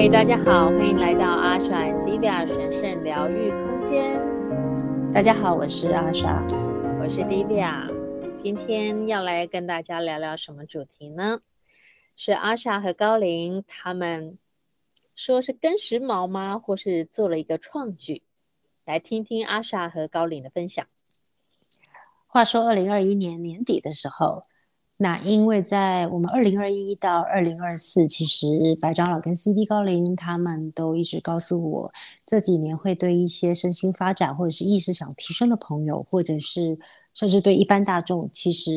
嗨，大家好，欢迎来到阿莎 and Divya 神圣疗愈空间。大家好，我是阿莎，我是 Divya。今天要来跟大家聊聊什么主题呢？是阿莎和高林他们说是跟时髦吗？或是做了一个创举？来听听阿莎和高林的分享。话说，二零二一年年底的时候。那因为在我们二零二一到二零二四，其实白长老跟 CD 高龄他们都一直告诉我，这几年会对一些身心发展或者是意识想提升的朋友，或者是甚至对一般大众，其实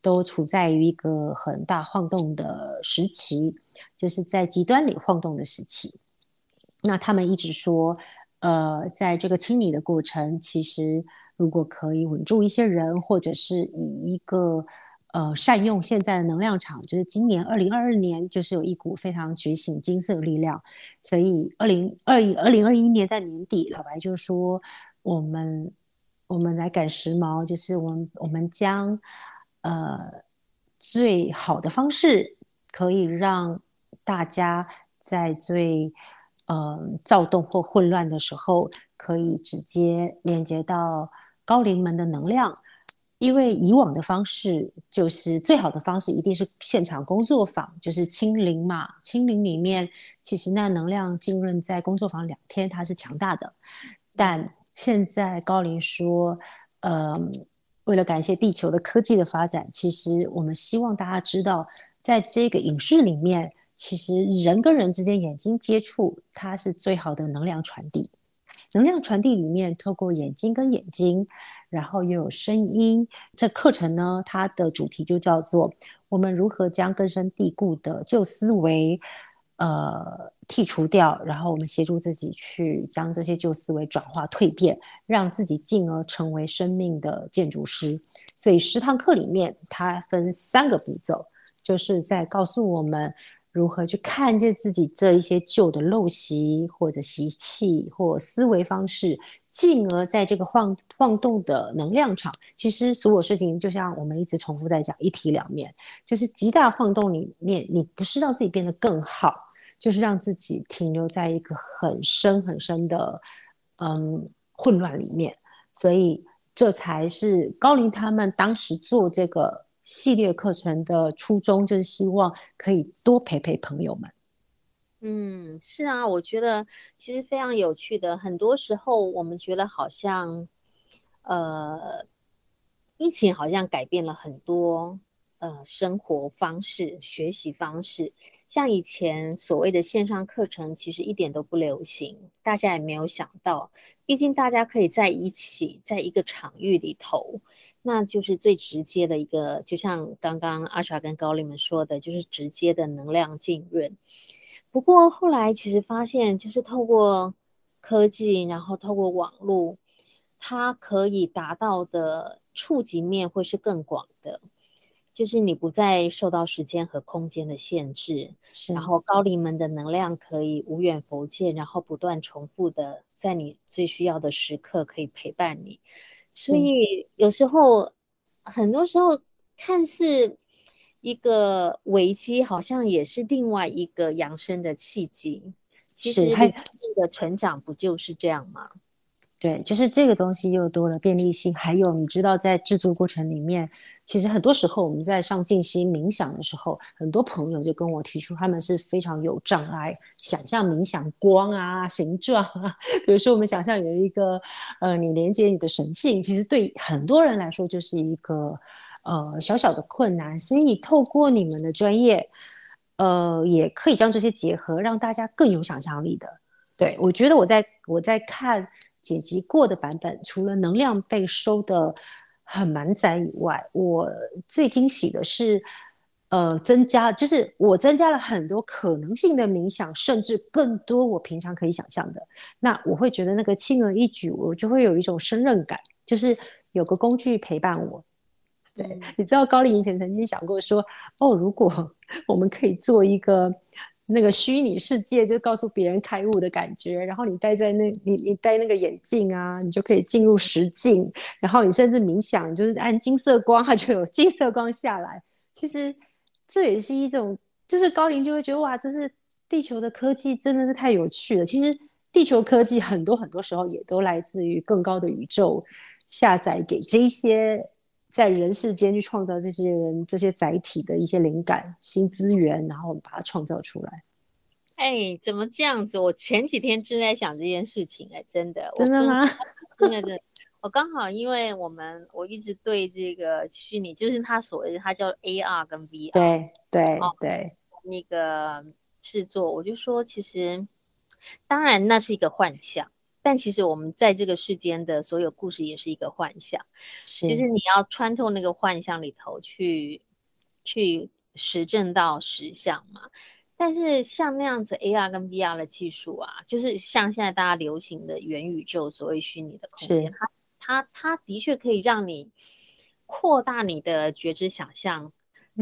都处在于一个很大晃动的时期，就是在极端里晃动的时期。那他们一直说，呃，在这个清理的过程，其实如果可以稳住一些人，或者是以一个呃，善用现在的能量场，就是今年二零二二年，就是有一股非常觉醒金色力量。所以二零二一二零二一年在年底，老白就说，我们我们来赶时髦，就是我们我们将呃最好的方式，可以让大家在最呃躁动或混乱的时候，可以直接连接到高灵门的能量。因为以往的方式就是最好的方式，一定是现场工作坊，就是清零嘛。清零里面，其实那能量浸润在工作坊两天，它是强大的。但现在高林说，呃，为了感谢地球的科技的发展，其实我们希望大家知道，在这个影视里面，其实人跟人之间眼睛接触，它是最好的能量传递。能量传递里面，透过眼睛跟眼睛。然后又有声音，这课程呢，它的主题就叫做“我们如何将根深蒂固的旧思维，呃，剔除掉，然后我们协助自己去将这些旧思维转化蜕变，让自己进而成为生命的建筑师”。所以十堂课里面，它分三个步骤，就是在告诉我们。如何去看见自己这一些旧的陋习，或者习气，或思维方式，进而在这个晃晃动的能量场，其实所有事情就像我们一直重复在讲，一体两面，就是极大晃动里面，你不是让自己变得更好，就是让自己停留在一个很深很深的嗯混乱里面，所以这才是高林他们当时做这个。系列课程的初衷就是希望可以多陪陪朋友们。嗯，是啊，我觉得其实非常有趣的。很多时候我们觉得好像，呃，疫情好像改变了很多。呃，生活方式、学习方式，像以前所谓的线上课程，其实一点都不流行。大家也没有想到，毕竟大家可以在一起，在一个场域里头，那就是最直接的一个。就像刚刚阿莎跟高丽们说的，就是直接的能量浸润。不过后来其实发现，就是透过科技，然后透过网络，它可以达到的触及面会是更广的。就是你不再受到时间和空间的限制，是然后高龄们的能量可以无远弗届，然后不断重复的在你最需要的时刻可以陪伴你。所以有时候，很多时候看似一个危机，好像也是另外一个养生的契机。其实，它的成长不就是这样吗？对，就是这个东西又多了便利性，还有你知道，在制作过程里面，其实很多时候我们在上静心冥想的时候，很多朋友就跟我提出，他们是非常有障碍想象冥想光啊、形状啊。比如说，我们想象有一个呃，你连接你的神性，其实对很多人来说就是一个呃小小的困难。所以透过你们的专业，呃，也可以将这些结合，让大家更有想象力的。对，我觉得我在我在看。剪辑过的版本，除了能量被收得很满载以外，我最惊喜的是，呃，增加就是我增加了很多可能性的冥想，甚至更多我平常可以想象的。那我会觉得那个轻而易举，我就会有一种胜任感，就是有个工具陪伴我。对，嗯、你知道高丽以前曾经想过说，哦，如果 我们可以做一个。那个虚拟世界就告诉别人开悟的感觉，然后你戴在那，你你戴那个眼镜啊，你就可以进入实境，然后你甚至冥想，就是按金色光，它 就有金色光下来。其实这也是一种，就是高龄就会觉得哇，这是地球的科技真的是太有趣了。其实地球科技很多很多时候也都来自于更高的宇宙下载给这些在人世间去创造这些人这些载体的一些灵感、新资源，然后把它创造出来。哎，怎么这样子？我前几天正在想这件事情，哎，真的，真的吗？真的，真的。我刚好，因为我们我一直对这个虚拟，就是他所谓的，他叫 AR 跟 VR，对对对，那个制作，我就说，其实当然那是一个幻象，但其实我们在这个世间的所有故事也是一个幻象。其实你要穿透那个幻象里头去，去实证到实相嘛。但是像那样子 AR 跟 VR 的技术啊，就是像现在大家流行的元宇宙，所谓虚拟的空间，它。它它的确可以让你扩大你的觉知想象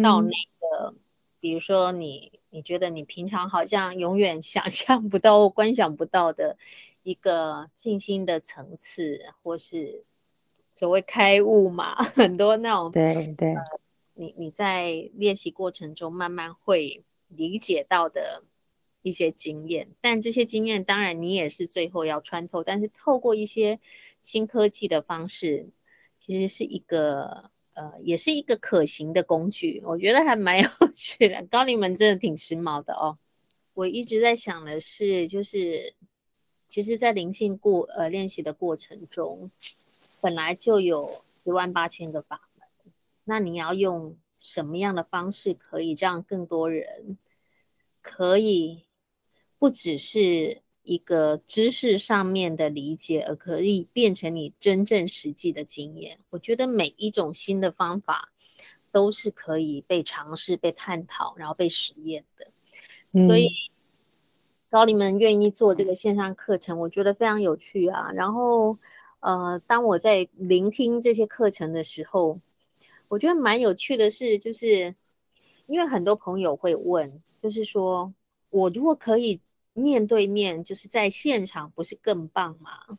到那个，嗯、比如说你你觉得你平常好像永远想象不到、观想不到的一个静心的层次，或是所谓开悟嘛，很多那种对对，呃、你你在练习过程中慢慢会理解到的。一些经验，但这些经验当然你也是最后要穿透，但是透过一些新科技的方式，其实是一个呃，也是一个可行的工具，我觉得还蛮 有趣的。高灵们真的挺时髦的哦。我一直在想的是，就是其实，在灵性过呃练习的过程中，本来就有十万八千个法门，那你要用什么样的方式可以让更多人可以？不只是一个知识上面的理解，而可以变成你真正实际的经验。我觉得每一种新的方法都是可以被尝试、被探讨，然后被实验的。嗯、所以高灵们愿意做这个线上课程，我觉得非常有趣啊。然后，呃，当我在聆听这些课程的时候，我觉得蛮有趣的是，就是因为很多朋友会问，就是说我如果可以。面对面就是在现场，不是更棒吗？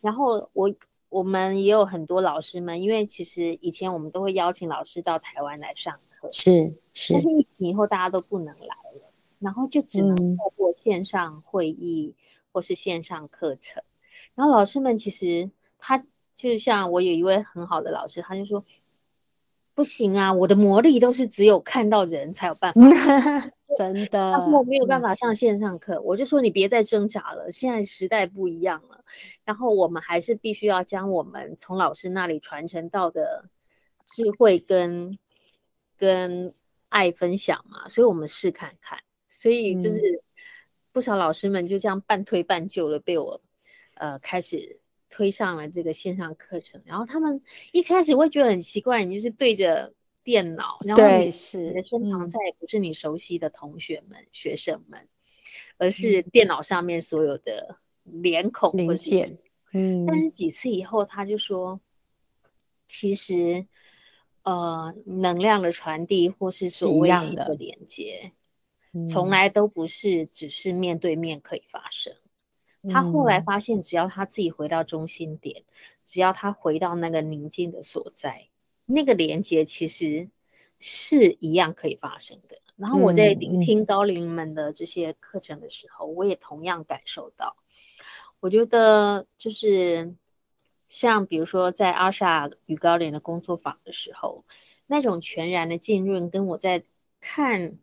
然后我我们也有很多老师们，因为其实以前我们都会邀请老师到台湾来上课，是是，但是疫情以后大家都不能来了，然后就只能透过线上会议或是线上课程。嗯、然后老师们其实他就像我有一位很好的老师，他就说不行啊，我的魔力都是只有看到人才有办法。真的，但是我没有办法上线上课，嗯、我就说你别再挣扎了，现在时代不一样了，然后我们还是必须要将我们从老师那里传承到的智慧跟跟爱分享嘛，所以我们试看看，所以就是不少老师们就这样半推半就的被我呃开始推上了这个线上课程，然后他们一开始会觉得很奇怪，你就是对着。电脑，然后你的身旁再也不是你熟悉的同学们、嗯、学生们，而是电脑上面所有的脸孔或者嗯，但是几次以后，他就说，其实，呃，能量的传递或是所谓的连接，从来都不是只是面对面可以发生。嗯、他后来发现，只要他自己回到中心点，只要他回到那个宁静的所在。那个连接其实是一样可以发生的。然后我在聆听高龄们的这些课程的时候，嗯、我也同样感受到。我觉得就是像比如说在阿莎与高龄的工作坊的时候，那种全然的浸润，跟我在看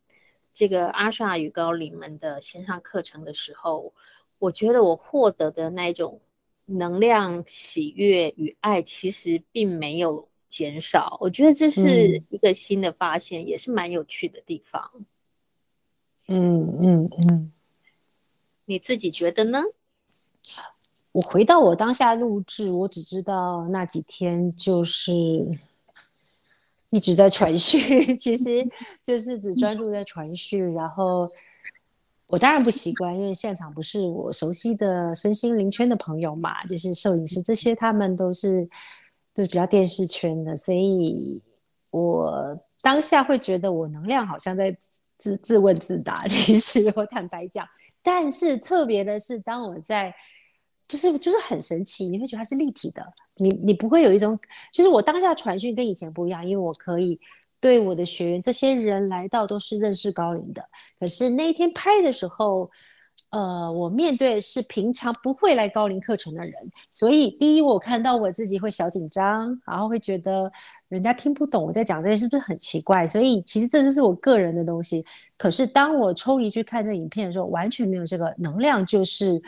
这个阿莎与高龄们的线上课程的时候，我觉得我获得的那种能量、喜悦与爱，其实并没有。减少，我觉得这是一个新的发现，嗯、也是蛮有趣的地方。嗯嗯嗯，你自己觉得呢？我回到我当下录制，我只知道那几天就是一直在传讯，其实就是只专注在传讯。然后我当然不习惯，因为现场不是我熟悉的身心灵圈的朋友嘛，就是摄影师这些，他们都是。就是比较电视圈的，所以我当下会觉得我能量好像在自自问自答。其实我坦白讲，但是特别的是，当我在就是就是很神奇，你会觉得它是立体的，你你不会有一种就是我当下传讯跟以前不一样，因为我可以对我的学员，这些人来到都是认识高龄的。可是那一天拍的时候，呃，我面对是平常不会来高龄课程的人，所以第一，我看到我自己会小紧张，然后会觉得人家听不懂我在讲这些是不是很奇怪？所以其实这就是我个人的东西。可是当我抽离去看这影片的时候，完全没有这个能量，就是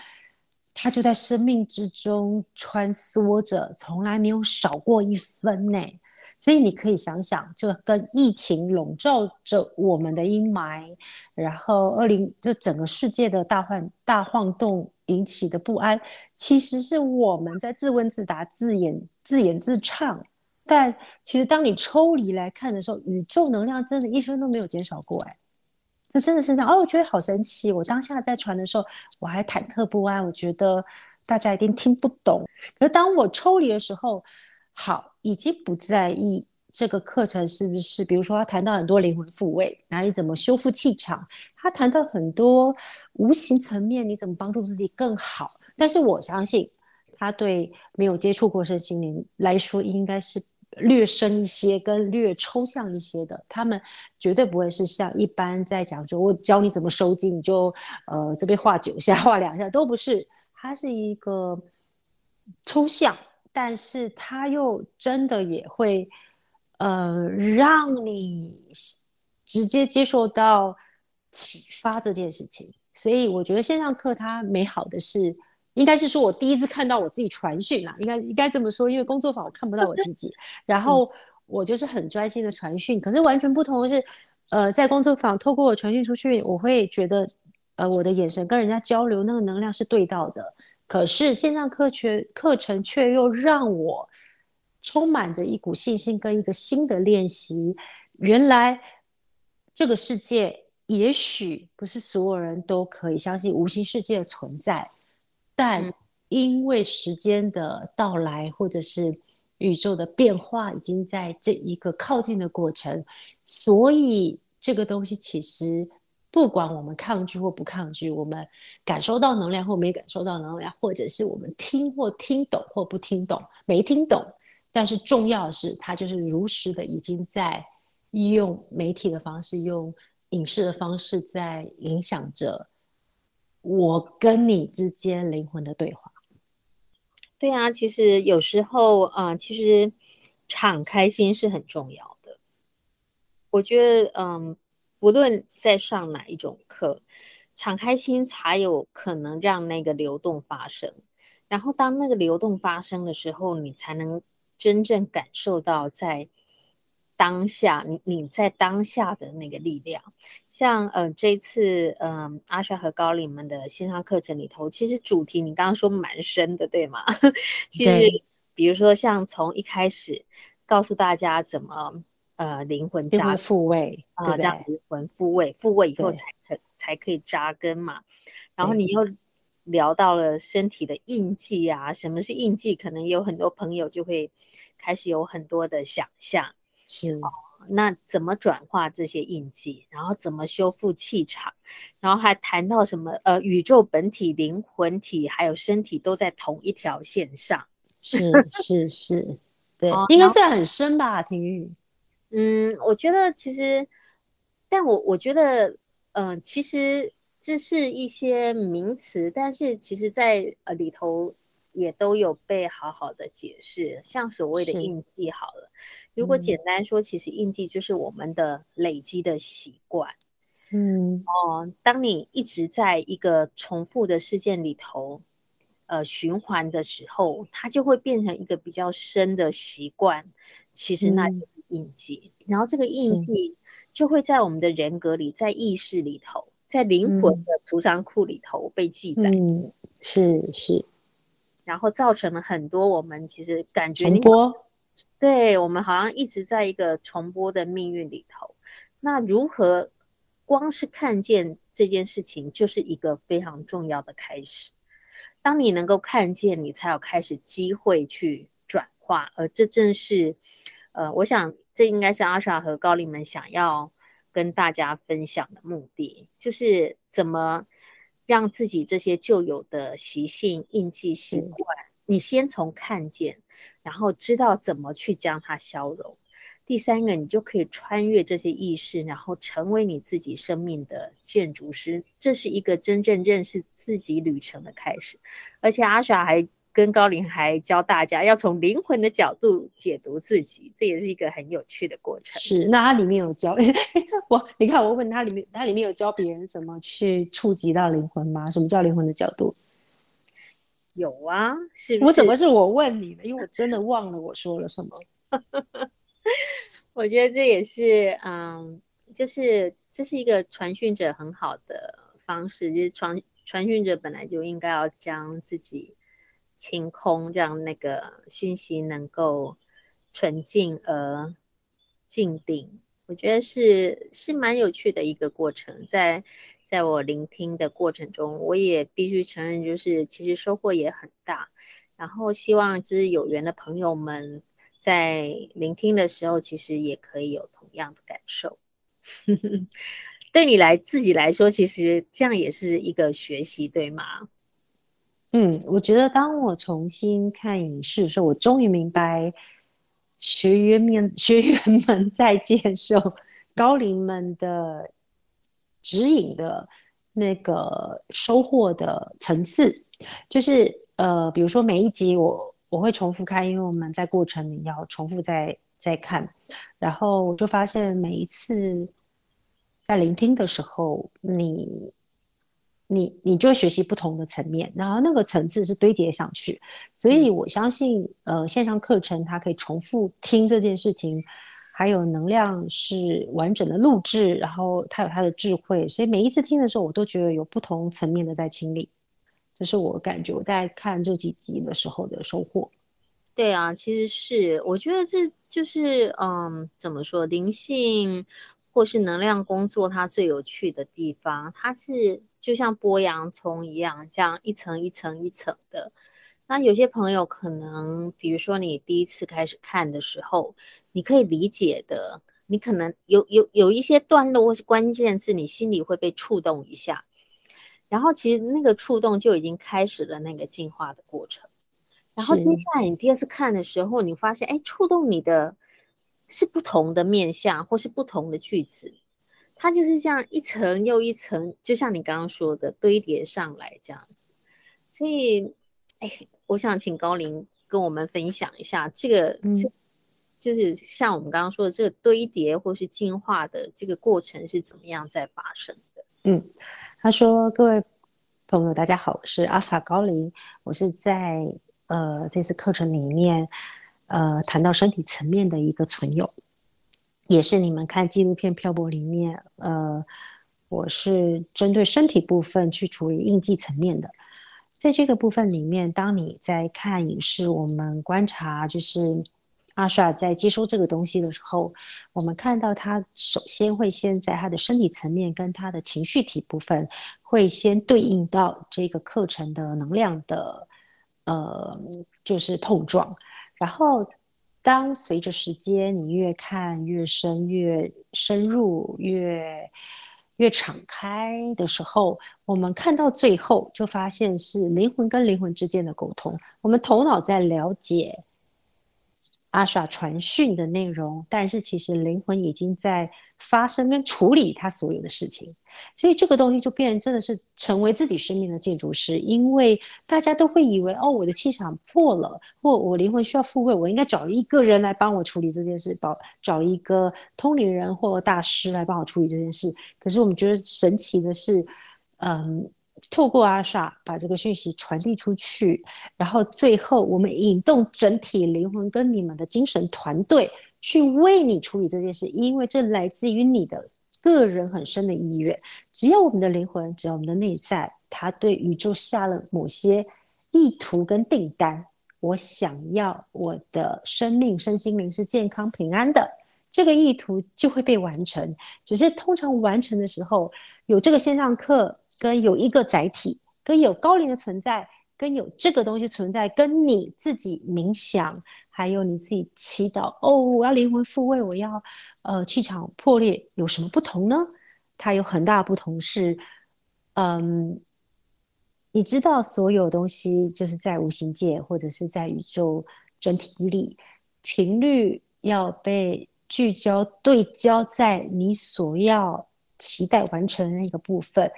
它就在生命之中穿梭着，从来没有少过一分呢。所以你可以想想，就跟疫情笼罩着我们的阴霾，然后二零就整个世界的大换大晃动引起的不安，其实是我们在自问自答、自演自演自唱。但其实当你抽离来看的时候，宇宙能量真的一分都没有减少过，哎，这真的是这样。哦，我觉得好神奇。我当下在传的时候，我还忐忑不安，我觉得大家一定听不懂。可是当我抽离的时候，好，已经不在意这个课程是不是，比如说他谈到很多灵魂复位，哪里怎么修复气场，他谈到很多无形层面，你怎么帮助自己更好。但是我相信，他对没有接触过身心灵来说，应该是略深一些，跟略抽象一些的。他们绝对不会是像一般在讲说，我教你怎么收惊，你就呃这边画九下，画两下，都不是。它是一个抽象。但是他又真的也会，呃，让你直接接受到启发这件事情。所以我觉得线上课它美好的是，应该是说我第一次看到我自己传讯啦，应该应该这么说，因为工作坊我看不到我自己，然后我就是很专心的传讯。可是完全不同的是，呃，在工作坊透过我传讯出去，我会觉得，呃，我的眼神跟人家交流，那个能量是对到的。可是线上课学课程却又让我充满着一股信心跟一个新的练习。原来这个世界也许不是所有人都可以相信无形世界的存在，但因为时间的到来，或者是宇宙的变化，已经在这一个靠近的过程，所以这个东西其实。不管我们抗拒或不抗拒，我们感受到能量或没感受到能量，或者是我们听或听懂或不听懂，没听懂，但是重要的是，它就是如实的已经在用媒体的方式，用影视的方式，在影响着我跟你之间灵魂的对话。对啊，其实有时候啊、其实敞开心是很重要的。我觉得，嗯。无论在上哪一种课，敞开心才有可能让那个流动发生。然后，当那个流动发生的时候，你才能真正感受到在当下，你你在当下的那个力量。像呃，这次嗯、呃，阿莎和高灵们的线上课程里头，其实主题你刚刚说蛮深的，对吗？其实，比如说像从一开始告诉大家怎么。呃，灵魂扎复位啊，让灵魂复位，复位以后才成才可以扎根嘛。然后你又聊到了身体的印记啊，什么是印记？可能有很多朋友就会开始有很多的想象。是、哦，那怎么转化这些印记？然后怎么修复气场？然后还谈到什么？呃，宇宙本体、灵魂体还有身体都在同一条线上。是是是，对，哦、应该算很深吧，婷玉。嗯，我觉得其实，但我我觉得，嗯、呃，其实这是一些名词，但是其实在呃里头也都有被好好的解释。像所谓的印记，好了，如果简单说，其实印记就是我们的累积的习惯。嗯，哦，当你一直在一个重复的事件里头，呃，循环的时候，它就会变成一个比较深的习惯。其实那。嗯印记，然后这个印记就会在我们的人格里，在意识里头，在灵魂的储藏库里头被记载。嗯，是是。然后造成了很多我们其实感觉重播，对，我们好像一直在一个重播的命运里头。那如何光是看见这件事情，就是一个非常重要的开始。当你能够看见，你才有开始机会去转化，而这正是，呃，我想。这应该是阿莎和高丽们想要跟大家分享的目的，就是怎么让自己这些旧有的习性、印记、习惯，你先从看见，然后知道怎么去将它消融。第三个，你就可以穿越这些意识，然后成为你自己生命的建筑师。这是一个真正认识自己旅程的开始。而且阿莎还跟高林还教大家要从灵魂的角度解读自己，这也是一个很有趣的过程。是，那它里面有教 我，你看我问他里面，它里面有教别人怎么去触及到灵魂吗？什么叫灵魂的角度？有啊，是是？我怎么是我问你的？因为我真的忘了我说了什么。我觉得这也是，嗯，就是这是一个传讯者很好的方式，就是传传讯者本来就应该要将自己清空，让那个讯息能够纯净而静定。我觉得是是蛮有趣的一个过程，在在我聆听的过程中，我也必须承认，就是其实收获也很大。然后希望就是有缘的朋友们。在聆听的时候，其实也可以有同样的感受。对你来自己来说，其实这样也是一个学习，对吗？嗯，我觉得当我重新看影视的时候，我终于明白学员们 学员们在接受高龄们的指引的那个收获的层次，就是呃，比如说每一集我。我会重复看，因为我们在过程里要重复再再看，然后我就发现每一次在聆听的时候，你你你就学习不同的层面，然后那个层次是堆叠上去，所以我相信，呃，线上课程它可以重复听这件事情，还有能量是完整的录制，然后它有它的智慧，所以每一次听的时候，我都觉得有不同层面的在清理。这是我感觉我在看这几集的时候的收获。对啊，其实是我觉得这就是嗯，怎么说，灵性或是能量工作它最有趣的地方，它是就像剥洋葱一样，这样一层一层一层的。那有些朋友可能，比如说你第一次开始看的时候，你可以理解的，你可能有有有一些段落或是关键字，你心里会被触动一下。然后其实那个触动就已经开始了那个进化的过程。然后接下来你第二次看的时候，你发现，哎，触动你的是不同的面相，或是不同的句子，它就是这样一层又一层，就像你刚刚说的堆叠上来这样子。所以，哎，我想请高林跟我们分享一下这个，嗯、就是像我们刚刚说的这个堆叠或是进化的这个过程是怎么样在发生的？嗯。他说：“各位朋友，大家好，我是阿法高林。我是在呃这次课程里面，呃谈到身体层面的一个存有，也是你们看纪录片《漂泊》里面，呃，我是针对身体部分去处理印记层面的。在这个部分里面，当你在看影视，我们观察就是。”阿莎在接收这个东西的时候，我们看到他首先会先在他的身体层面跟他的情绪体部分，会先对应到这个课程的能量的，呃，就是碰撞。然后，当随着时间你越看越深、越深入、越越敞开的时候，我们看到最后就发现是灵魂跟灵魂之间的沟通。我们头脑在了解。阿耍传讯的内容，但是其实灵魂已经在发生跟处理他所有的事情，所以这个东西就变成真的是成为自己生命的建筑师。因为大家都会以为，哦，我的气场破了，或我灵魂需要复位，我应该找一个人来帮我处理这件事，找找一个通灵人或大师来帮我处理这件事。可是我们觉得神奇的是，嗯。透过阿莎把这个讯息传递出去，然后最后我们引动整体灵魂跟你们的精神团队去为你处理这件事，因为这来自于你的个人很深的意愿。只要我们的灵魂，只要我们的内在，他对宇宙下了某些意图跟订单，我想要我的生命、身心灵是健康平安的，这个意图就会被完成。只是通常完成的时候，有这个线上课。跟有一个载体，跟有高灵的存在，跟有这个东西存在，跟你自己冥想，还有你自己祈祷哦，我要灵魂复位，我要呃气场破裂，有什么不同呢？它有很大不同是，嗯，你知道所有东西就是在无形界或者是在宇宙整体里，频率要被聚焦对焦在你所要期待完成的那个部分，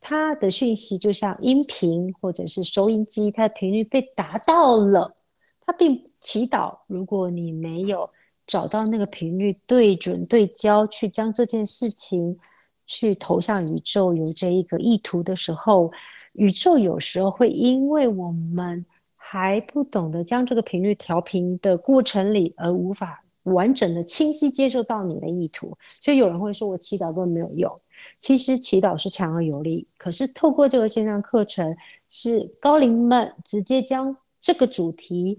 它的讯息就像音频或者是收音机，它的频率被达到了，它并祈祷。如果你没有找到那个频率，对准对焦去将这件事情去投向宇宙，有这一个意图的时候，宇宙有时候会因为我们还不懂得将这个频率调频的过程里，而无法完整的、清晰接受到你的意图。所以有人会说，我祈祷都没有用。其实祈祷是强而有力，可是透过这个线上课程，是高龄们直接将这个主题，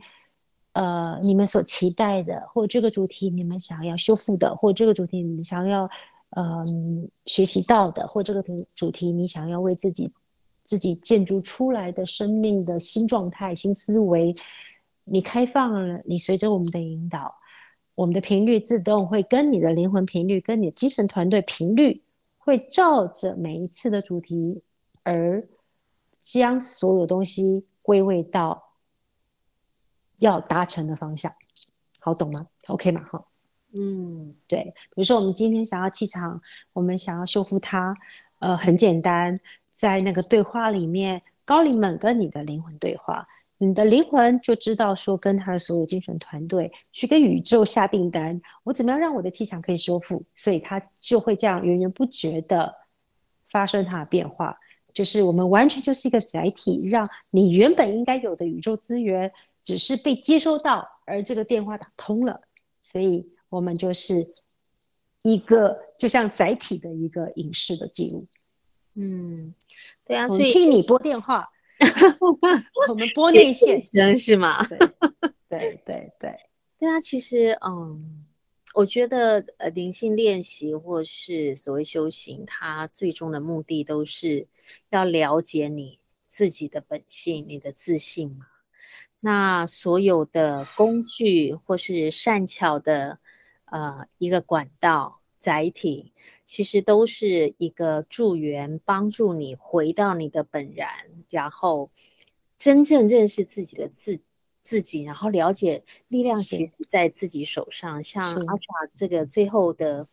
呃，你们所期待的，或这个主题你们想要修复的，或这个主题你们想要，呃，学习到的，或这个主题你想要为自己。自己建筑出来的生命的新状态、新思维，你开放了，你随着我们的引导，我们的频率自动会跟你的灵魂频率、跟你的精神团队频率，会照着每一次的主题而将所有东西归位到要达成的方向，好懂吗？OK 吗？好，嗯，对。比如说，我们今天想要气场，我们想要修复它，呃，很简单。在那个对话里面，高灵们跟你的灵魂对话，你的灵魂就知道说，跟他的所有精神团队去跟宇宙下订单，我怎么样让我的气场可以修复？所以他就会这样源源不绝的发生它的变化。就是我们完全就是一个载体，让你原本应该有的宇宙资源，只是被接收到，而这个电话打通了，所以我们就是一个就像载体的一个影视的记录。嗯，对啊，所以替你拨电话，我们拨内线，是吗？对对对对，对啊，其实嗯，我觉得呃，灵性练习或是所谓修行，它最终的目的都是要了解你自己的本性，你的自信嘛。那所有的工具或是善巧的呃一个管道。载体其实都是一个助缘，帮助你回到你的本然，然后真正认识自己的自自己，然后了解力量其实在自己手上。像阿莎这个最后的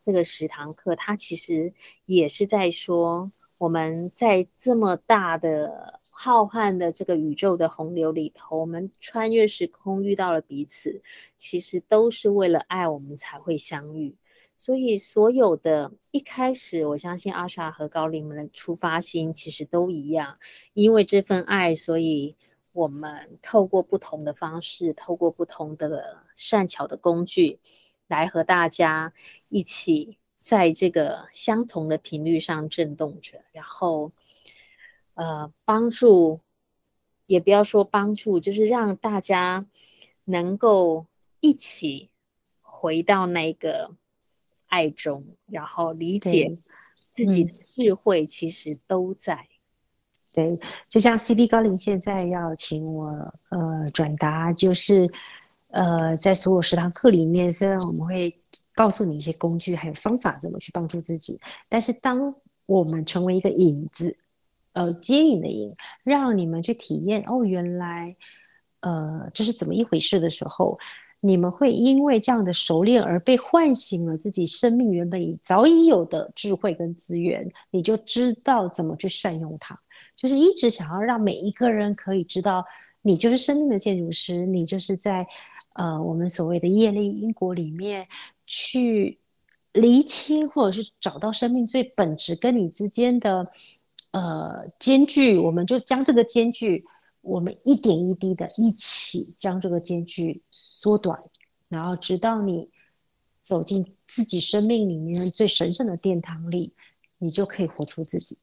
这个十堂课，它其实也是在说，我们在这么大的浩瀚的这个宇宙的洪流里头，我们穿越时空遇到了彼此，其实都是为了爱，我们才会相遇。所以，所有的一开始，我相信阿莎和高灵们的出发心其实都一样，因为这份爱，所以我们透过不同的方式，透过不同的善巧的工具，来和大家一起在这个相同的频率上震动着，然后，呃，帮助，也不要说帮助，就是让大家能够一起回到那个。爱中，然后理解自己的智慧，其实都在。对，就像 CD 高林现在要请我呃转达，就是呃在所有十堂课里面，虽然我们会告诉你一些工具还有方法怎么去帮助自己，但是当我们成为一个影子，呃接引的影，让你们去体验哦，原来呃这是怎么一回事的时候。你们会因为这样的熟练而被唤醒了自己生命原本已早已有的智慧跟资源，你就知道怎么去善用它。就是一直想要让每一个人可以知道，你就是生命的建筑师，你就是在呃我们所谓的业力因果里面去厘清或者是找到生命最本质跟你之间的呃间距，我们就将这个间距。我们一点一滴的一起将这个间距缩短，然后直到你走进自己生命里面最神圣的殿堂里，你就可以活出自己。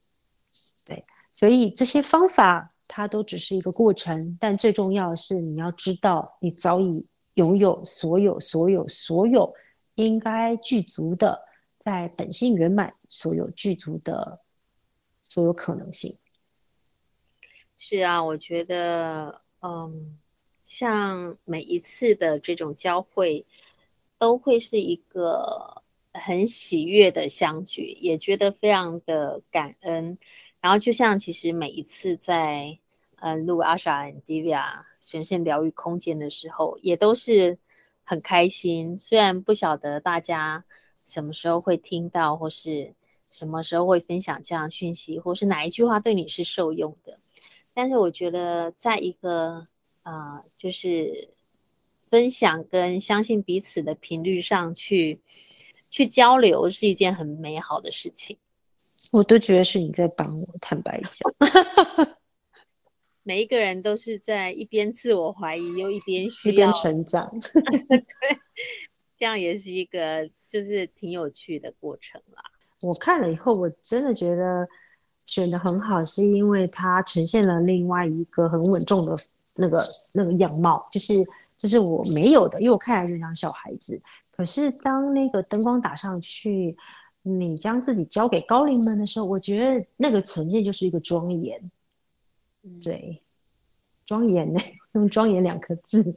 对，所以这些方法它都只是一个过程，但最重要的是你要知道，你早已拥有所有、所有、所有应该具足的，在本性圆满所有具足的所有可能性。是啊，我觉得，嗯，像每一次的这种交汇，都会是一个很喜悦的相聚，也觉得非常的感恩。然后，就像其实每一次在呃录 Asha and Divya 神圣疗愈空间的时候，也都是很开心。虽然不晓得大家什么时候会听到，或是什么时候会分享这样讯息，或是哪一句话对你是受用的，但是我觉得在一个啊、呃，就是分享跟相信彼此的频率上去去交流，是一件很美好的事情。我都觉得是你在帮我，坦白讲。每一个人都是在一边自我怀疑，又一边需要成长。对，这样也是一个就是挺有趣的过程啦。我看了以后，我真的觉得选的很好，是因为它呈现了另外一个很稳重的那个那个样貌，就是就是我没有的，因为我看起来就像小孩子。可是当那个灯光打上去。你将自己交给高龄们的时候，我觉得那个呈现就是一个庄严，嗯、对，庄严呢，用“庄严”两个字，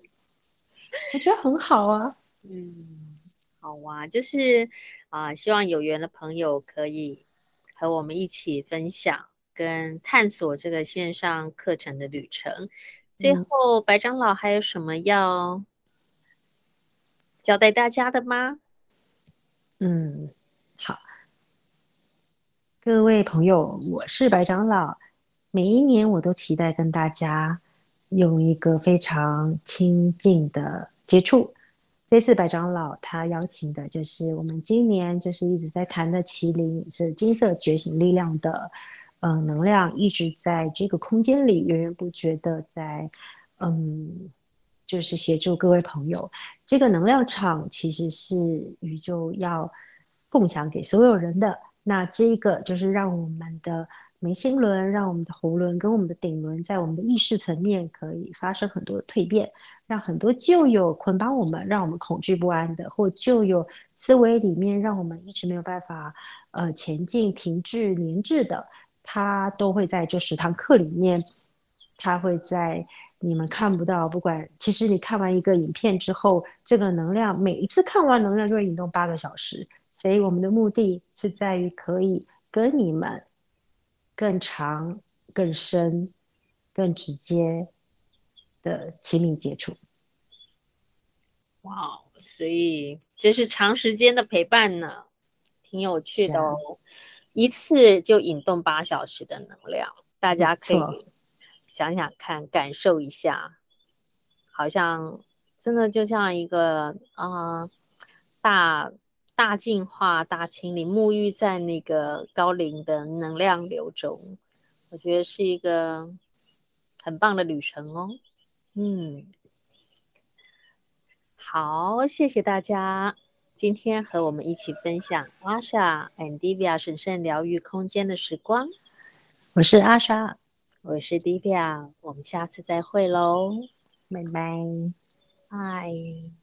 我觉得很好啊。嗯，好啊，就是啊、呃，希望有缘的朋友可以和我们一起分享跟探索这个线上课程的旅程。最后，白长老还有什么要交代大家的吗？嗯。好，各位朋友，我是白长老。每一年我都期待跟大家有一个非常亲近的接触。这次白长老他邀请的就是我们今年就是一直在谈的麒麟，是金色觉醒力量的呃能量，一直在这个空间里源源不绝的在嗯，就是协助各位朋友。这个能量场其实是宇宙要。共享给所有人的，那这一个就是让我们的眉心轮、让我们的喉轮跟我们的顶轮，在我们的意识层面可以发生很多的蜕变，让很多旧有捆绑我们、让我们恐惧不安的，或旧有思维里面让我们一直没有办法呃前进、停滞、粘滞的，它都会在这十堂课里面，它会在你们看不到，不管其实你看完一个影片之后，这个能量每一次看完能量就会引动八个小时。所以我们的目的是在于可以跟你们更长、更深、更直接的亲密接触。哇，所以这是长时间的陪伴呢，挺有趣的哦。一次就引动八小时的能量，大家可以想想看，感受一下，好像真的就像一个啊、呃、大。大净化、大清理，沐浴在那个高龄的能量流中，我觉得是一个很棒的旅程哦。嗯，好，谢谢大家今天和我们一起分享 Asha and Divya 神圣疗愈空间的时光。我是 Asha，我是 Divya，我们下次再会喽，拜拜，拜。